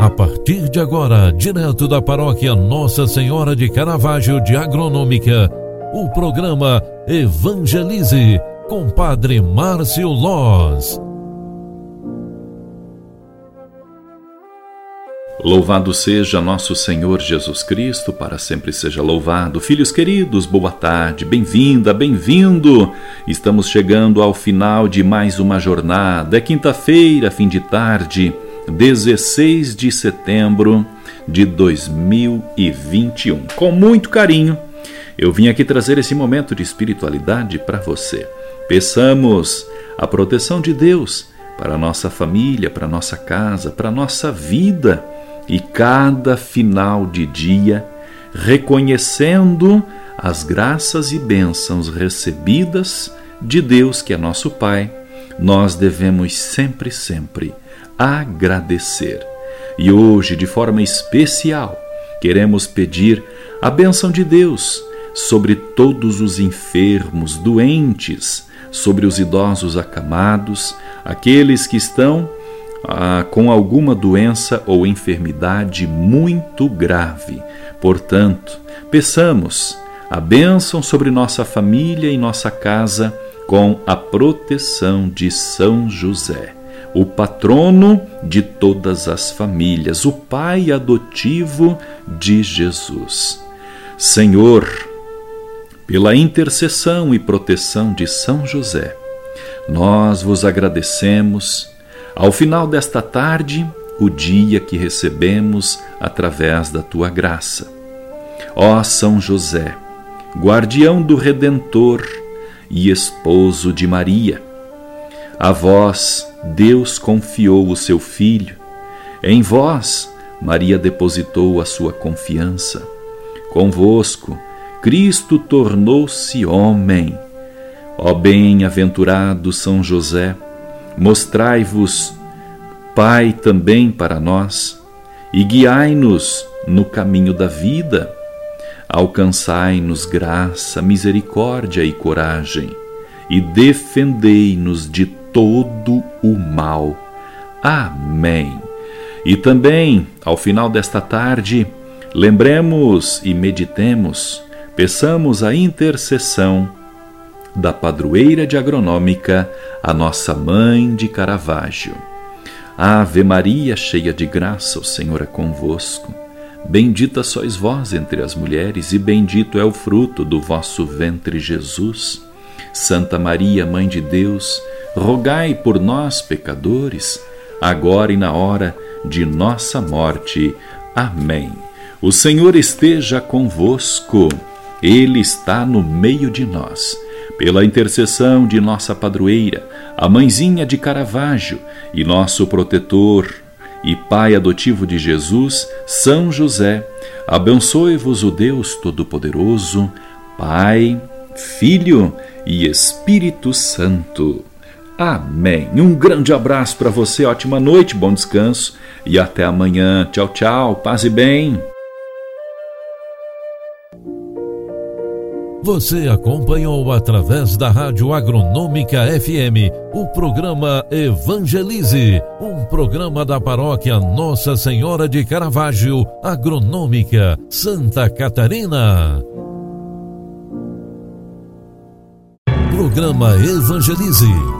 A partir de agora, direto da paróquia Nossa Senhora de Caravaggio de Agronômica, o programa Evangelize com Padre Márcio Loz. Louvado seja nosso Senhor Jesus Cristo, para sempre seja louvado. Filhos queridos, boa tarde, bem-vinda, bem-vindo. Estamos chegando ao final de mais uma jornada. É quinta-feira, fim de tarde. 16 de setembro de 2021. Com muito carinho, eu vim aqui trazer esse momento de espiritualidade para você. Peçamos a proteção de Deus para nossa família, para nossa casa, para nossa vida e cada final de dia, reconhecendo as graças e bênçãos recebidas de Deus, que é nosso Pai, nós devemos sempre, sempre agradecer. E hoje, de forma especial, queremos pedir a bênção de Deus sobre todos os enfermos, doentes, sobre os idosos acamados, aqueles que estão ah, com alguma doença ou enfermidade muito grave. Portanto, peçamos a bênção sobre nossa família e nossa casa com a proteção de São José o patrono de todas as famílias, o pai adotivo de Jesus. Senhor, pela intercessão e proteção de São José, nós vos agradecemos ao final desta tarde, o dia que recebemos através da tua graça. Ó São José, guardião do Redentor e esposo de Maria, a vós Deus confiou o seu Filho. Em vós, Maria depositou a sua confiança. Convosco, Cristo tornou-se homem. Ó bem-aventurado São José, mostrai-vos Pai também para nós e guiai-nos no caminho da vida. Alcançai-nos graça, misericórdia e coragem e defendei-nos de todo o mal. Amém. E também, ao final desta tarde, lembremos e meditemos, peçamos a intercessão da padroeira de agronômica, a nossa mãe de Caravaggio. Ave Maria, cheia de graça, o Senhor é convosco. Bendita sois vós entre as mulheres, e bendito é o fruto do vosso ventre, Jesus. Santa Maria, Mãe de Deus, rogai por nós, pecadores, agora e na hora de nossa morte. Amém. O Senhor esteja convosco, Ele está no meio de nós. Pela intercessão de nossa padroeira, a Mãezinha de Caravaggio, e nosso protetor e Pai adotivo de Jesus, São José, abençoe-vos o Deus Todo-Poderoso, Pai, Filho e Espírito Santo. Amém. Um grande abraço para você, ótima noite, bom descanso e até amanhã. Tchau, tchau, paz e bem. Você acompanhou através da Rádio Agronômica FM o programa Evangelize, um programa da paróquia Nossa Senhora de Caravaggio, Agronômica, Santa Catarina. Programa Evangelize